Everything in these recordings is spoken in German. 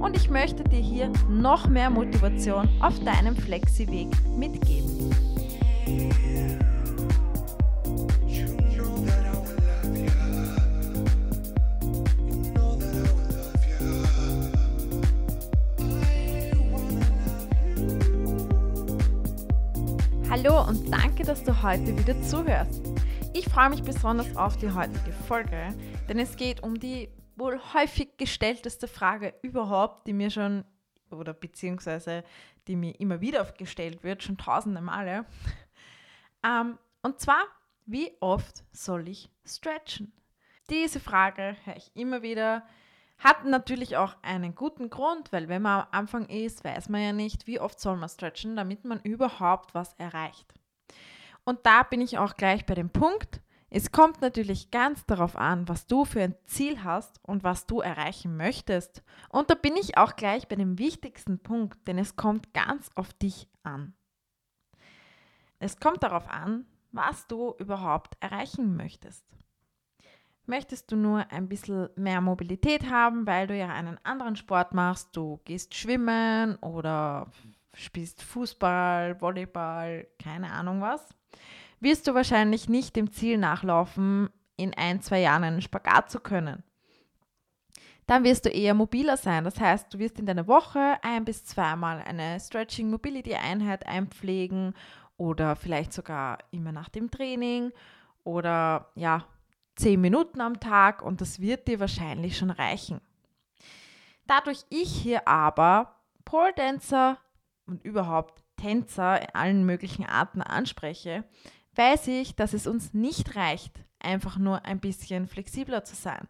und ich möchte dir hier noch mehr Motivation auf deinem Flexi-Weg mitgeben. Hallo und danke, dass du heute wieder zuhörst. Ich freue mich besonders auf die heutige Folge, denn es geht um die wohl häufig gestellteste Frage überhaupt, die mir schon, oder beziehungsweise die mir immer wieder gestellt wird, schon tausende Male. Ähm, und zwar, wie oft soll ich stretchen? Diese Frage höre ich immer wieder. Hat natürlich auch einen guten Grund, weil wenn man am Anfang ist, weiß man ja nicht, wie oft soll man stretchen, damit man überhaupt was erreicht. Und da bin ich auch gleich bei dem Punkt, es kommt natürlich ganz darauf an, was du für ein Ziel hast und was du erreichen möchtest. Und da bin ich auch gleich bei dem wichtigsten Punkt, denn es kommt ganz auf dich an. Es kommt darauf an, was du überhaupt erreichen möchtest. Möchtest du nur ein bisschen mehr Mobilität haben, weil du ja einen anderen Sport machst, du gehst schwimmen oder spielst Fußball, Volleyball, keine Ahnung was? Wirst du wahrscheinlich nicht dem Ziel nachlaufen, in ein, zwei Jahren einen Spagat zu können. Dann wirst du eher mobiler sein. Das heißt, du wirst in deiner Woche ein bis zweimal eine Stretching Mobility Einheit einpflegen oder vielleicht sogar immer nach dem Training oder ja, zehn Minuten am Tag und das wird dir wahrscheinlich schon reichen. Dadurch ich hier aber Pole Dancer und überhaupt Tänzer in allen möglichen Arten anspreche, weiß ich, dass es uns nicht reicht, einfach nur ein bisschen flexibler zu sein.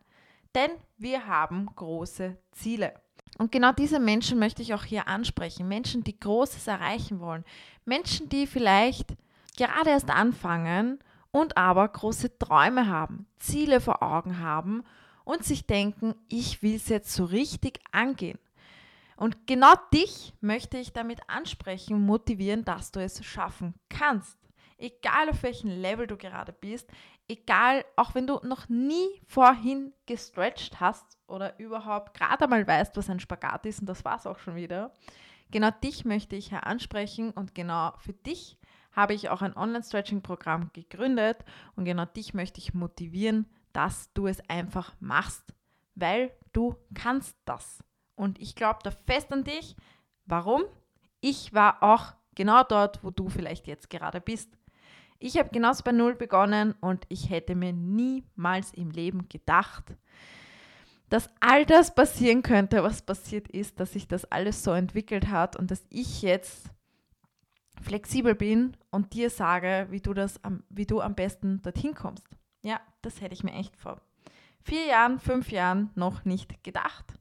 Denn wir haben große Ziele. Und genau diese Menschen möchte ich auch hier ansprechen. Menschen, die Großes erreichen wollen. Menschen, die vielleicht gerade erst anfangen und aber große Träume haben, Ziele vor Augen haben und sich denken, ich will es jetzt so richtig angehen. Und genau dich möchte ich damit ansprechen, motivieren, dass du es schaffen kannst egal auf welchem Level du gerade bist, egal, auch wenn du noch nie vorhin gestretched hast oder überhaupt gerade einmal weißt, was ein Spagat ist und das war es auch schon wieder. Genau dich möchte ich hier ansprechen und genau für dich habe ich auch ein Online-Stretching-Programm gegründet und genau dich möchte ich motivieren, dass du es einfach machst, weil du kannst das. Und ich glaube da fest an dich. Warum? Ich war auch genau dort, wo du vielleicht jetzt gerade bist. Ich habe genauso bei Null begonnen und ich hätte mir niemals im Leben gedacht, dass all das passieren könnte, was passiert ist, dass sich das alles so entwickelt hat und dass ich jetzt flexibel bin und dir sage, wie du das wie du am besten dorthin kommst. Ja, das hätte ich mir echt vor vier Jahren, fünf Jahren noch nicht gedacht.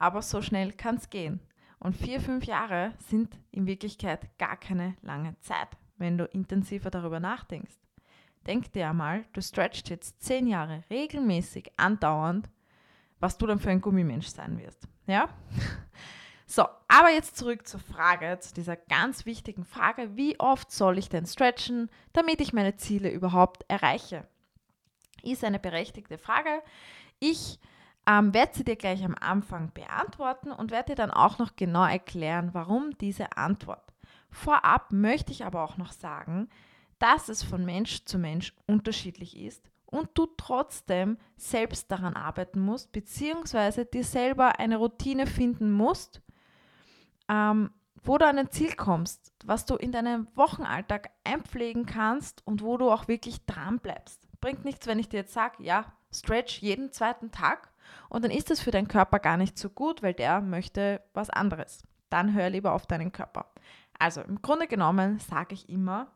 Aber so schnell kann es gehen. Und vier, fünf Jahre sind in Wirklichkeit gar keine lange Zeit wenn du intensiver darüber nachdenkst. Denk dir einmal, du stretchst jetzt zehn Jahre regelmäßig, andauernd, was du dann für ein Gummimensch sein wirst. Ja? So, aber jetzt zurück zur Frage, zu dieser ganz wichtigen Frage, wie oft soll ich denn stretchen, damit ich meine Ziele überhaupt erreiche? Ist eine berechtigte Frage. Ich ähm, werde sie dir gleich am Anfang beantworten und werde dir dann auch noch genau erklären, warum diese Antwort. Vorab möchte ich aber auch noch sagen, dass es von Mensch zu Mensch unterschiedlich ist und du trotzdem selbst daran arbeiten musst, beziehungsweise dir selber eine Routine finden musst, ähm, wo du an ein Ziel kommst, was du in deinem Wochenalltag einpflegen kannst und wo du auch wirklich dran bleibst. Bringt nichts, wenn ich dir jetzt sage, ja, stretch jeden zweiten Tag und dann ist es für deinen Körper gar nicht so gut, weil der möchte was anderes. Dann hör lieber auf deinen Körper. Also im Grunde genommen sage ich immer,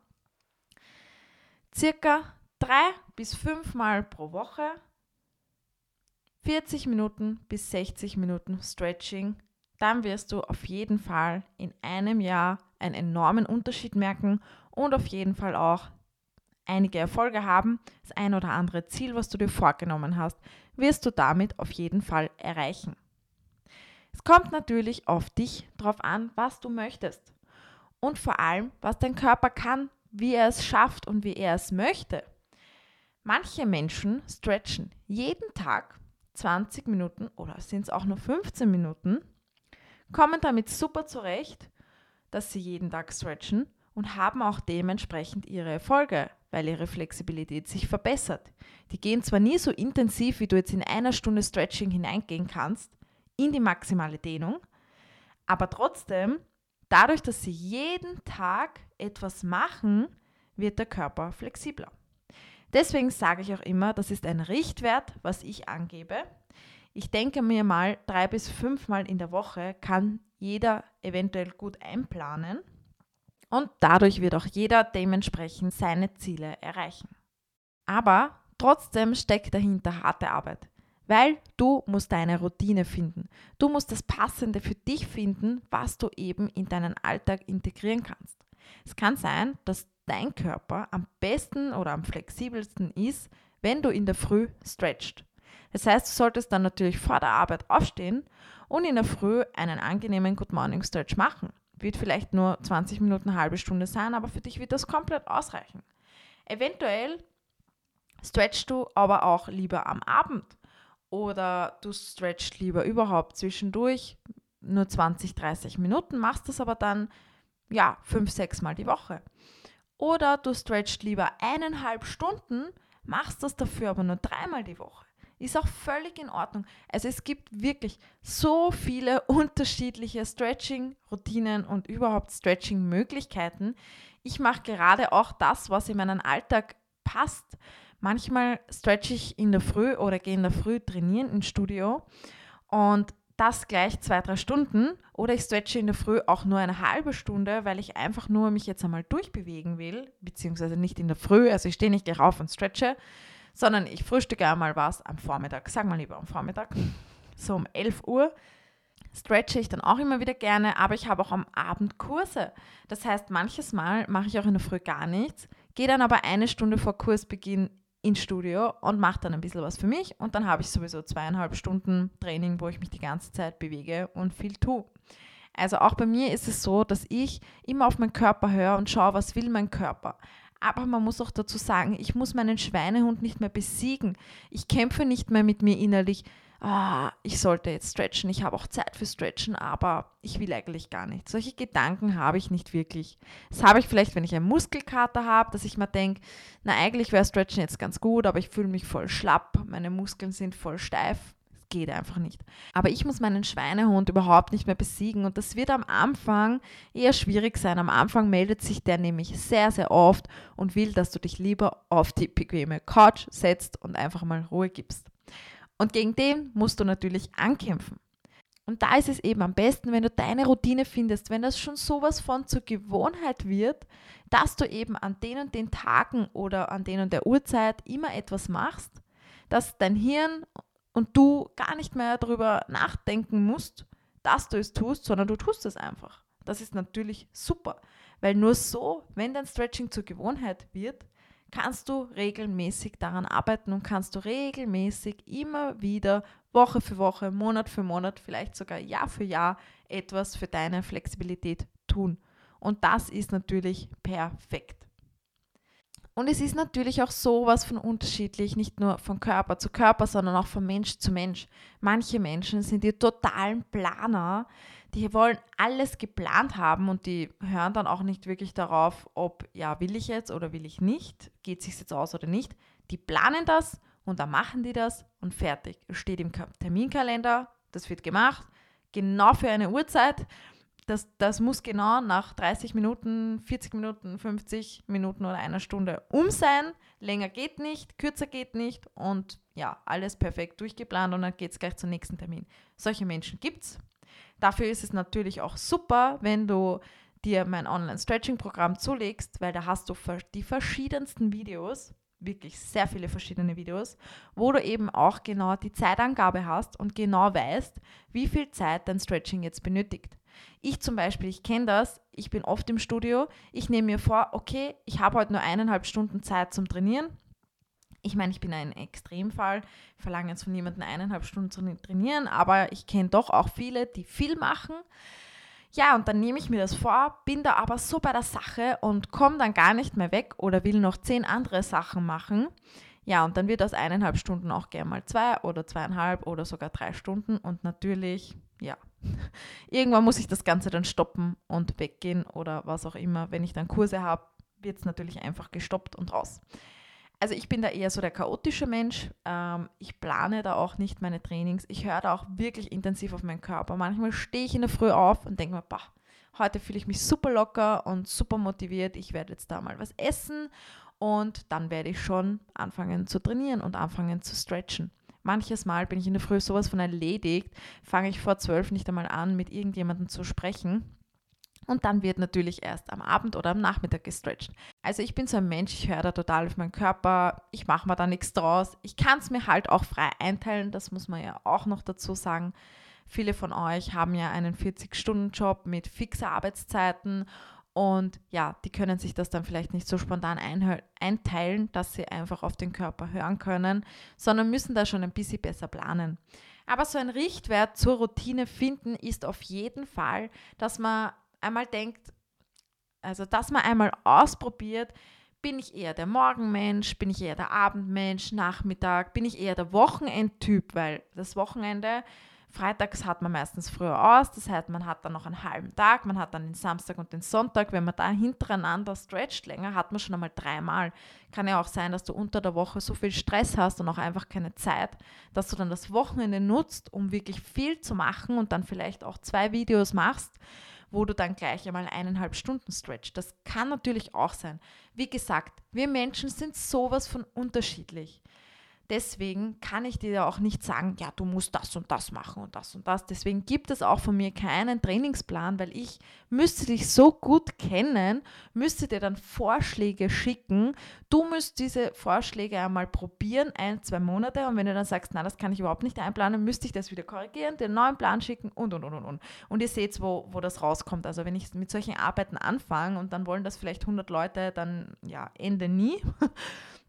circa drei bis fünf Mal pro Woche 40 Minuten bis 60 Minuten Stretching, dann wirst du auf jeden Fall in einem Jahr einen enormen Unterschied merken und auf jeden Fall auch einige Erfolge haben. Das ein oder andere Ziel, was du dir vorgenommen hast, wirst du damit auf jeden Fall erreichen. Es kommt natürlich auf dich drauf an, was du möchtest und vor allem, was dein Körper kann, wie er es schafft und wie er es möchte. Manche Menschen stretchen jeden Tag 20 Minuten oder sind es auch nur 15 Minuten, kommen damit super zurecht, dass sie jeden Tag stretchen und haben auch dementsprechend ihre Erfolge, weil ihre Flexibilität sich verbessert. Die gehen zwar nie so intensiv, wie du jetzt in einer Stunde Stretching hineingehen kannst, in die maximale Dehnung, aber trotzdem, dadurch, dass sie jeden Tag etwas machen, wird der Körper flexibler. Deswegen sage ich auch immer, das ist ein Richtwert, was ich angebe. Ich denke mir mal, drei bis fünfmal in der Woche kann jeder eventuell gut einplanen und dadurch wird auch jeder dementsprechend seine Ziele erreichen. Aber trotzdem steckt dahinter harte Arbeit, weil du musst deine Routine finden. Du musst das Passende für dich finden, was du eben in deinen Alltag integrieren kannst. Es kann sein, dass dein Körper am besten oder am flexibelsten ist, wenn du in der Früh stretcht. Das heißt, du solltest dann natürlich vor der Arbeit aufstehen und in der Früh einen angenehmen Good Morning Stretch machen. Wird vielleicht nur 20 Minuten, eine halbe Stunde sein, aber für dich wird das komplett ausreichen. Eventuell stretchst du aber auch lieber am Abend oder du stretchst lieber überhaupt zwischendurch nur 20, 30 Minuten, machst das aber dann ja, fünf, sechs Mal die Woche. Oder du stretchst lieber eineinhalb Stunden, machst das dafür aber nur dreimal die Woche. Ist auch völlig in Ordnung. Also es gibt wirklich so viele unterschiedliche Stretching-Routinen und überhaupt Stretching-Möglichkeiten. Ich mache gerade auch das, was in meinen Alltag passt. Manchmal stretch ich in der Früh oder gehe in der Früh trainieren im Studio und das gleich zwei, drei Stunden oder ich stretche in der Früh auch nur eine halbe Stunde, weil ich einfach nur mich jetzt einmal durchbewegen will, beziehungsweise nicht in der Früh, also ich stehe nicht gleich auf und stretche, sondern ich frühstücke einmal was am Vormittag, sag mal lieber am Vormittag, so um 11 Uhr stretche ich dann auch immer wieder gerne, aber ich habe auch am Abend Kurse. Das heißt, manches Mal mache ich auch in der Früh gar nichts, gehe dann aber eine Stunde vor Kursbeginn ins Studio und mache dann ein bisschen was für mich und dann habe ich sowieso zweieinhalb Stunden Training, wo ich mich die ganze Zeit bewege und viel tue. Also auch bei mir ist es so, dass ich immer auf meinen Körper höre und schaue, was will mein Körper. Aber man muss auch dazu sagen, ich muss meinen Schweinehund nicht mehr besiegen. Ich kämpfe nicht mehr mit mir innerlich, ah, ich sollte jetzt stretchen, ich habe auch Zeit für Stretchen, aber ich will eigentlich gar nicht. Solche Gedanken habe ich nicht wirklich. Das habe ich vielleicht, wenn ich einen Muskelkater habe, dass ich mir denke, na eigentlich wäre Stretchen jetzt ganz gut, aber ich fühle mich voll schlapp, meine Muskeln sind voll steif. Geht einfach nicht. Aber ich muss meinen Schweinehund überhaupt nicht mehr besiegen und das wird am Anfang eher schwierig sein. Am Anfang meldet sich der nämlich sehr, sehr oft und will, dass du dich lieber auf die bequeme Couch setzt und einfach mal Ruhe gibst. Und gegen den musst du natürlich ankämpfen. Und da ist es eben am besten, wenn du deine Routine findest, wenn das schon sowas von zur Gewohnheit wird, dass du eben an den und den Tagen oder an den und der Uhrzeit immer etwas machst, dass dein Hirn und du gar nicht mehr darüber nachdenken musst, dass du es tust, sondern du tust es einfach. Das ist natürlich super, weil nur so, wenn dein Stretching zur Gewohnheit wird, kannst du regelmäßig daran arbeiten und kannst du regelmäßig immer wieder Woche für Woche, Monat für Monat, vielleicht sogar Jahr für Jahr etwas für deine Flexibilität tun. Und das ist natürlich perfekt. Und es ist natürlich auch sowas von unterschiedlich, nicht nur von Körper zu Körper, sondern auch von Mensch zu Mensch. Manche Menschen sind die totalen Planer, die wollen alles geplant haben und die hören dann auch nicht wirklich darauf, ob, ja, will ich jetzt oder will ich nicht, geht es sich jetzt aus oder nicht. Die planen das und dann machen die das und fertig. Es steht im Terminkalender, das wird gemacht, genau für eine Uhrzeit. Das, das muss genau nach 30 Minuten, 40 Minuten, 50 Minuten oder einer Stunde um sein. Länger geht nicht, kürzer geht nicht und ja, alles perfekt durchgeplant und dann geht es gleich zum nächsten Termin. Solche Menschen gibt es Dafür ist es natürlich auch super, wenn du dir mein Online-Stretching-Programm zulegst, weil da hast du die verschiedensten Videos, wirklich sehr viele verschiedene Videos, wo du eben auch genau die Zeitangabe hast und genau weißt, wie viel Zeit dein Stretching jetzt benötigt. Ich zum Beispiel, ich kenne das, ich bin oft im Studio, ich nehme mir vor, okay, ich habe heute nur eineinhalb Stunden Zeit zum Trainieren. Ich meine, ich bin ein Extremfall, verlange jetzt von niemandem eineinhalb Stunden zu trainieren, aber ich kenne doch auch viele, die viel machen. Ja, und dann nehme ich mir das vor, bin da aber so bei der Sache und komme dann gar nicht mehr weg oder will noch zehn andere Sachen machen. Ja, und dann wird aus eineinhalb Stunden auch gerne mal zwei oder zweieinhalb oder sogar drei Stunden. Und natürlich, ja, irgendwann muss ich das Ganze dann stoppen und weggehen oder was auch immer. Wenn ich dann Kurse habe, wird es natürlich einfach gestoppt und raus. Also ich bin da eher so der chaotische Mensch. Ähm, ich plane da auch nicht meine Trainings. Ich höre da auch wirklich intensiv auf meinen Körper. Manchmal stehe ich in der Früh auf und denke mir, bah, heute fühle ich mich super locker und super motiviert. Ich werde jetzt da mal was essen und dann werde ich schon anfangen zu trainieren und anfangen zu stretchen. Manches Mal bin ich in der Früh sowas von erledigt, fange ich vor zwölf nicht einmal an, mit irgendjemandem zu sprechen und dann wird natürlich erst am Abend oder am Nachmittag gestretcht. Also ich bin so ein Mensch, ich höre da total auf meinen Körper, ich mache mir da nichts draus. Ich kann es mir halt auch frei einteilen, das muss man ja auch noch dazu sagen. Viele von euch haben ja einen 40-Stunden-Job mit fixer Arbeitszeiten und ja, die können sich das dann vielleicht nicht so spontan einteilen, dass sie einfach auf den Körper hören können, sondern müssen da schon ein bisschen besser planen. Aber so ein Richtwert zur Routine finden ist auf jeden Fall, dass man einmal denkt, also dass man einmal ausprobiert, bin ich eher der Morgenmensch, bin ich eher der Abendmensch, Nachmittag, bin ich eher der Wochenendtyp, weil das Wochenende, freitags hat man meistens früher aus, das heißt, man hat dann noch einen halben Tag, man hat dann den Samstag und den Sonntag, wenn man da hintereinander stretcht länger, hat man schon einmal dreimal. Kann ja auch sein, dass du unter der Woche so viel Stress hast und auch einfach keine Zeit, dass du dann das Wochenende nutzt, um wirklich viel zu machen und dann vielleicht auch zwei Videos machst wo du dann gleich einmal eineinhalb Stunden stretch. Das kann natürlich auch sein. Wie gesagt, wir Menschen sind sowas von unterschiedlich. Deswegen kann ich dir auch nicht sagen, ja, du musst das und das machen und das und das. Deswegen gibt es auch von mir keinen Trainingsplan, weil ich müsste dich so gut kennen, müsste dir dann Vorschläge schicken. Du müsst diese Vorschläge einmal probieren, ein, zwei Monate. Und wenn du dann sagst, na, das kann ich überhaupt nicht einplanen, müsste ich das wieder korrigieren, den neuen Plan schicken und, und, und, und, und. Und ihr seht, wo, wo das rauskommt. Also wenn ich mit solchen Arbeiten anfange und dann wollen das vielleicht 100 Leute, dann ja, Ende nie.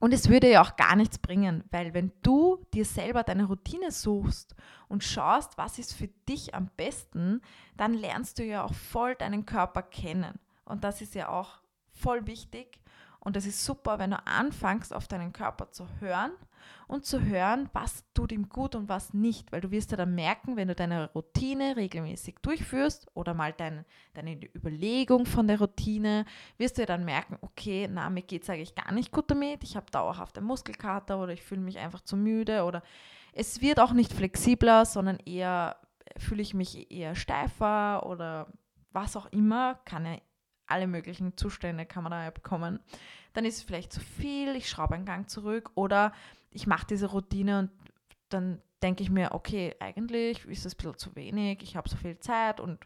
Und es würde ja auch gar nichts bringen, weil wenn du dir selber deine Routine suchst und schaust, was ist für dich am besten, dann lernst du ja auch voll deinen Körper kennen. Und das ist ja auch voll wichtig. Und es ist super, wenn du anfängst, auf deinen Körper zu hören und zu hören, was tut ihm gut und was nicht. Weil du wirst ja dann merken, wenn du deine Routine regelmäßig durchführst oder mal dein, deine Überlegung von der Routine, wirst du ja dann merken, okay, na, mir geht es eigentlich gar nicht gut damit, ich habe dauerhaft einen Muskelkater oder ich fühle mich einfach zu müde oder es wird auch nicht flexibler, sondern eher fühle ich mich eher steifer oder was auch immer, kann ja alle möglichen Zustände kann man da bekommen. Dann ist es vielleicht zu viel, ich schraube einen Gang zurück oder ich mache diese Routine und dann denke ich mir, okay, eigentlich ist das ein bisschen zu wenig, ich habe so viel Zeit und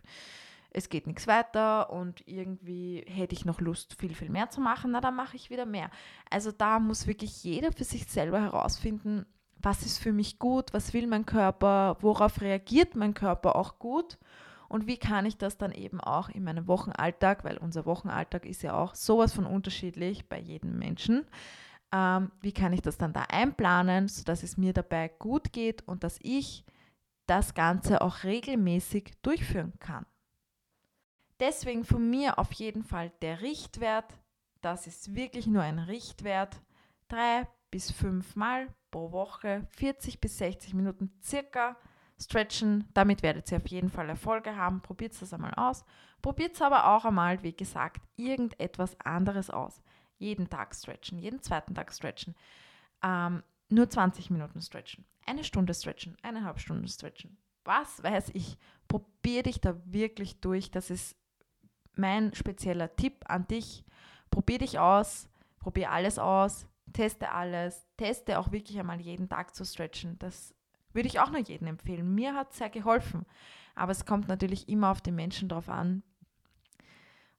es geht nichts weiter und irgendwie hätte ich noch Lust, viel, viel mehr zu machen, na, dann mache ich wieder mehr. Also da muss wirklich jeder für sich selber herausfinden, was ist für mich gut, was will mein Körper, worauf reagiert mein Körper auch gut und wie kann ich das dann eben auch in meinem Wochenalltag, weil unser Wochenalltag ist ja auch sowas von unterschiedlich bei jedem Menschen, ähm, wie kann ich das dann da einplanen, sodass es mir dabei gut geht und dass ich das Ganze auch regelmäßig durchführen kann. Deswegen von mir auf jeden Fall der Richtwert, das ist wirklich nur ein Richtwert, drei bis fünf Mal pro Woche, 40 bis 60 Minuten circa stretchen. Damit werdet ihr auf jeden Fall Erfolge haben. Probiert es einmal aus. Probiert es aber auch einmal, wie gesagt, irgendetwas anderes aus. Jeden Tag stretchen, jeden zweiten Tag stretchen. Ähm, nur 20 Minuten stretchen. Eine Stunde stretchen, eineinhalb Stunden stretchen. Was weiß ich. Probier dich da wirklich durch. Das ist mein spezieller Tipp an dich. Probier dich aus. Probier alles aus. Teste alles. Teste auch wirklich einmal jeden Tag zu stretchen. Das würde ich auch nur jedem empfehlen. Mir hat es sehr geholfen. Aber es kommt natürlich immer auf den Menschen drauf an.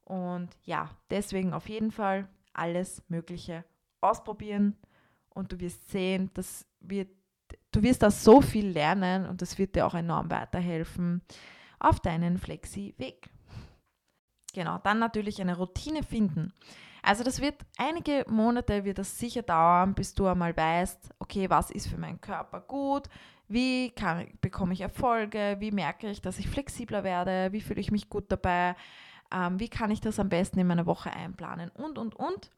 Und ja, deswegen auf jeden Fall alles Mögliche ausprobieren und du wirst sehen, dass wird, du wirst da so viel lernen und das wird dir auch enorm weiterhelfen. auf deinen Flexi-Weg. Genau, dann natürlich eine Routine finden. Also das wird einige Monate wird das sicher dauern, bis du einmal weißt, okay, was ist für meinen Körper gut, wie kann, bekomme ich Erfolge, wie merke ich, dass ich flexibler werde, wie fühle ich mich gut dabei, ähm, wie kann ich das am besten in meine Woche einplanen und, und, und.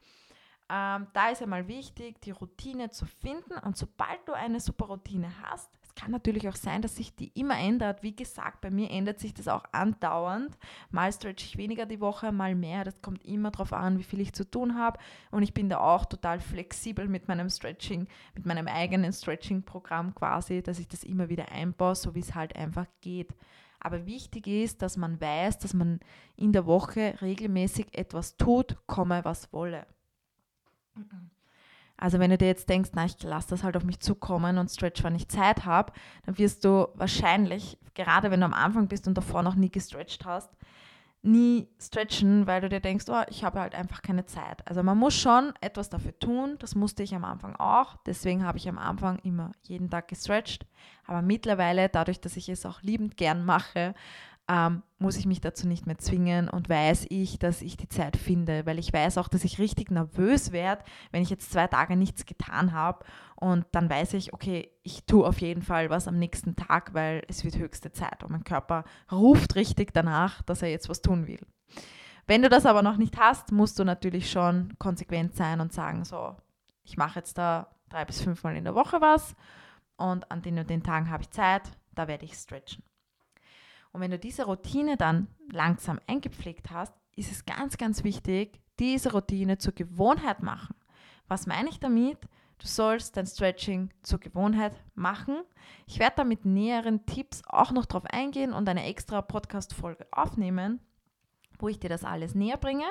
Ähm, da ist einmal wichtig, die Routine zu finden und sobald du eine super Routine hast, es kann natürlich auch sein, dass sich die immer ändert. Wie gesagt, bei mir ändert sich das auch andauernd. Mal stretch ich weniger die Woche, mal mehr. Das kommt immer darauf an, wie viel ich zu tun habe. Und ich bin da auch total flexibel mit meinem Stretching, mit meinem eigenen Stretching-Programm quasi, dass ich das immer wieder einbaue, so wie es halt einfach geht. Aber wichtig ist, dass man weiß, dass man in der Woche regelmäßig etwas tut, komme was wolle. Also wenn du dir jetzt denkst, na, ich lasse das halt auf mich zukommen und stretch, wann ich Zeit habe, dann wirst du wahrscheinlich, gerade wenn du am Anfang bist und davor noch nie gestretcht hast, nie stretchen, weil du dir denkst, oh, ich habe halt einfach keine Zeit. Also man muss schon etwas dafür tun, das musste ich am Anfang auch, deswegen habe ich am Anfang immer jeden Tag gestretcht, aber mittlerweile, dadurch, dass ich es auch liebend gern mache, ähm, muss ich mich dazu nicht mehr zwingen und weiß ich, dass ich die Zeit finde, weil ich weiß auch, dass ich richtig nervös werde, wenn ich jetzt zwei Tage nichts getan habe und dann weiß ich, okay, ich tue auf jeden Fall was am nächsten Tag, weil es wird höchste Zeit und mein Körper ruft richtig danach, dass er jetzt was tun will. Wenn du das aber noch nicht hast, musst du natürlich schon konsequent sein und sagen, so, ich mache jetzt da drei bis fünfmal in der Woche was und an den und den Tagen habe ich Zeit, da werde ich stretchen. Und wenn du diese Routine dann langsam eingepflegt hast, ist es ganz, ganz wichtig, diese Routine zur Gewohnheit machen. Was meine ich damit? Du sollst dein Stretching zur Gewohnheit machen. Ich werde da mit näheren Tipps auch noch drauf eingehen und eine extra Podcast-Folge aufnehmen, wo ich dir das alles näher bringe.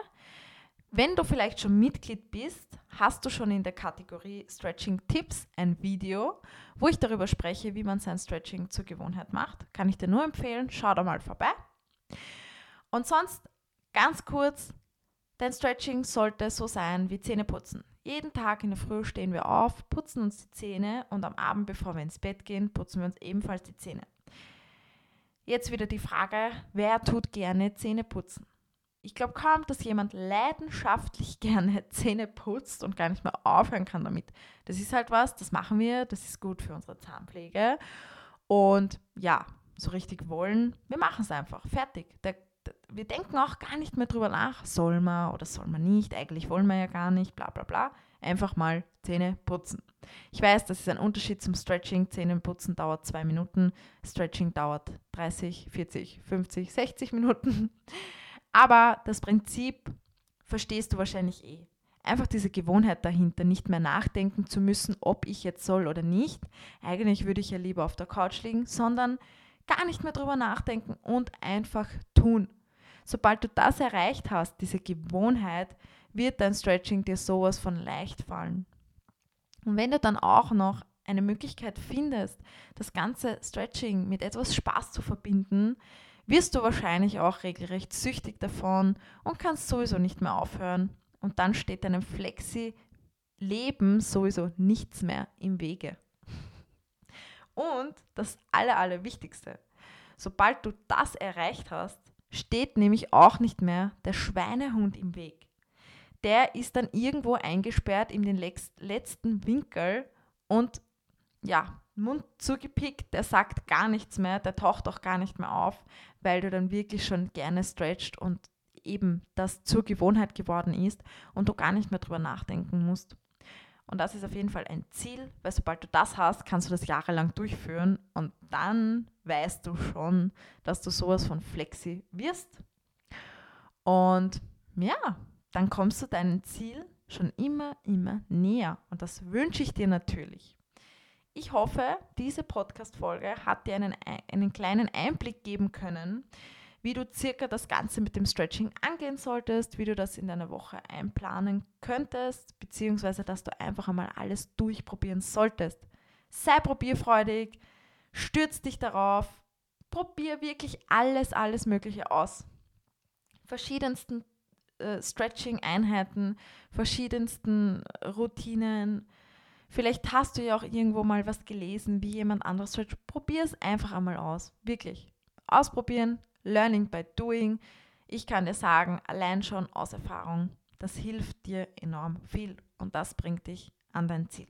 Wenn du vielleicht schon Mitglied bist, hast du schon in der Kategorie Stretching Tipps ein Video, wo ich darüber spreche, wie man sein Stretching zur Gewohnheit macht. Kann ich dir nur empfehlen, schau da mal vorbei. Und sonst ganz kurz, dein Stretching sollte so sein wie Zähneputzen. Jeden Tag in der Früh stehen wir auf, putzen uns die Zähne und am Abend, bevor wir ins Bett gehen, putzen wir uns ebenfalls die Zähne. Jetzt wieder die Frage, wer tut gerne Zähne putzen? Ich glaube kaum, dass jemand leidenschaftlich gerne Zähne putzt und gar nicht mehr aufhören kann damit. Das ist halt was, das machen wir, das ist gut für unsere Zahnpflege. Und ja, so richtig wollen, wir machen es einfach. Fertig. Der, der, wir denken auch gar nicht mehr drüber nach, soll man oder soll man nicht, eigentlich wollen wir ja gar nicht, bla bla bla. Einfach mal Zähne putzen. Ich weiß, das ist ein Unterschied zum Stretching. Zähne putzen dauert zwei Minuten, Stretching dauert 30, 40, 50, 60 Minuten. Aber das Prinzip verstehst du wahrscheinlich eh. Einfach diese Gewohnheit dahinter, nicht mehr nachdenken zu müssen, ob ich jetzt soll oder nicht. Eigentlich würde ich ja lieber auf der Couch liegen, sondern gar nicht mehr drüber nachdenken und einfach tun. Sobald du das erreicht hast, diese Gewohnheit, wird dein Stretching dir sowas von leicht fallen. Und wenn du dann auch noch eine Möglichkeit findest, das ganze Stretching mit etwas Spaß zu verbinden, wirst du wahrscheinlich auch regelrecht süchtig davon und kannst sowieso nicht mehr aufhören. Und dann steht deinem Flexi-Leben sowieso nichts mehr im Wege. Und das Aller, Allerwichtigste, sobald du das erreicht hast, steht nämlich auch nicht mehr der Schweinehund im Weg. Der ist dann irgendwo eingesperrt in den letzten Winkel und ja, Mund zugepickt, der sagt gar nichts mehr, der taucht auch gar nicht mehr auf, weil du dann wirklich schon gerne stretcht und eben das zur Gewohnheit geworden ist und du gar nicht mehr drüber nachdenken musst. Und das ist auf jeden Fall ein Ziel, weil sobald du das hast, kannst du das jahrelang durchführen und dann weißt du schon, dass du sowas von flexi wirst. Und ja, dann kommst du deinem Ziel schon immer, immer näher. Und das wünsche ich dir natürlich. Ich hoffe, diese Podcast-Folge hat dir einen, einen kleinen Einblick geben können, wie du circa das Ganze mit dem Stretching angehen solltest, wie du das in deiner Woche einplanen könntest, beziehungsweise dass du einfach einmal alles durchprobieren solltest. Sei probierfreudig, stürz dich darauf, probier wirklich alles, alles Mögliche aus. Verschiedensten äh, Stretching-Einheiten, verschiedensten Routinen, Vielleicht hast du ja auch irgendwo mal was gelesen, wie jemand anderes stretcht. Probier es einfach einmal aus. Wirklich. Ausprobieren, Learning by Doing. Ich kann dir sagen, allein schon aus Erfahrung, das hilft dir enorm viel und das bringt dich an dein Ziel.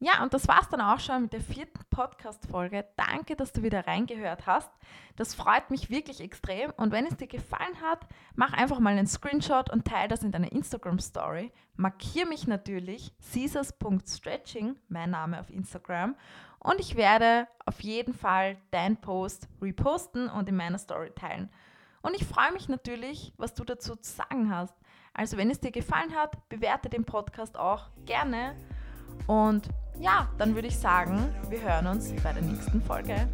Ja, und das war's dann auch schon mit der vierten Podcast-Folge. Danke, dass du wieder reingehört hast. Das freut mich wirklich extrem. Und wenn es dir gefallen hat, mach einfach mal einen Screenshot und teile das in deiner Instagram-Story. Markier mich natürlich, caesars.stretching, mein Name auf Instagram. Und ich werde auf jeden Fall deinen Post reposten und in meiner Story teilen. Und ich freue mich natürlich, was du dazu zu sagen hast. Also wenn es dir gefallen hat, bewerte den Podcast auch gerne. Und ja, dann würde ich sagen, wir hören uns bei der nächsten Folge.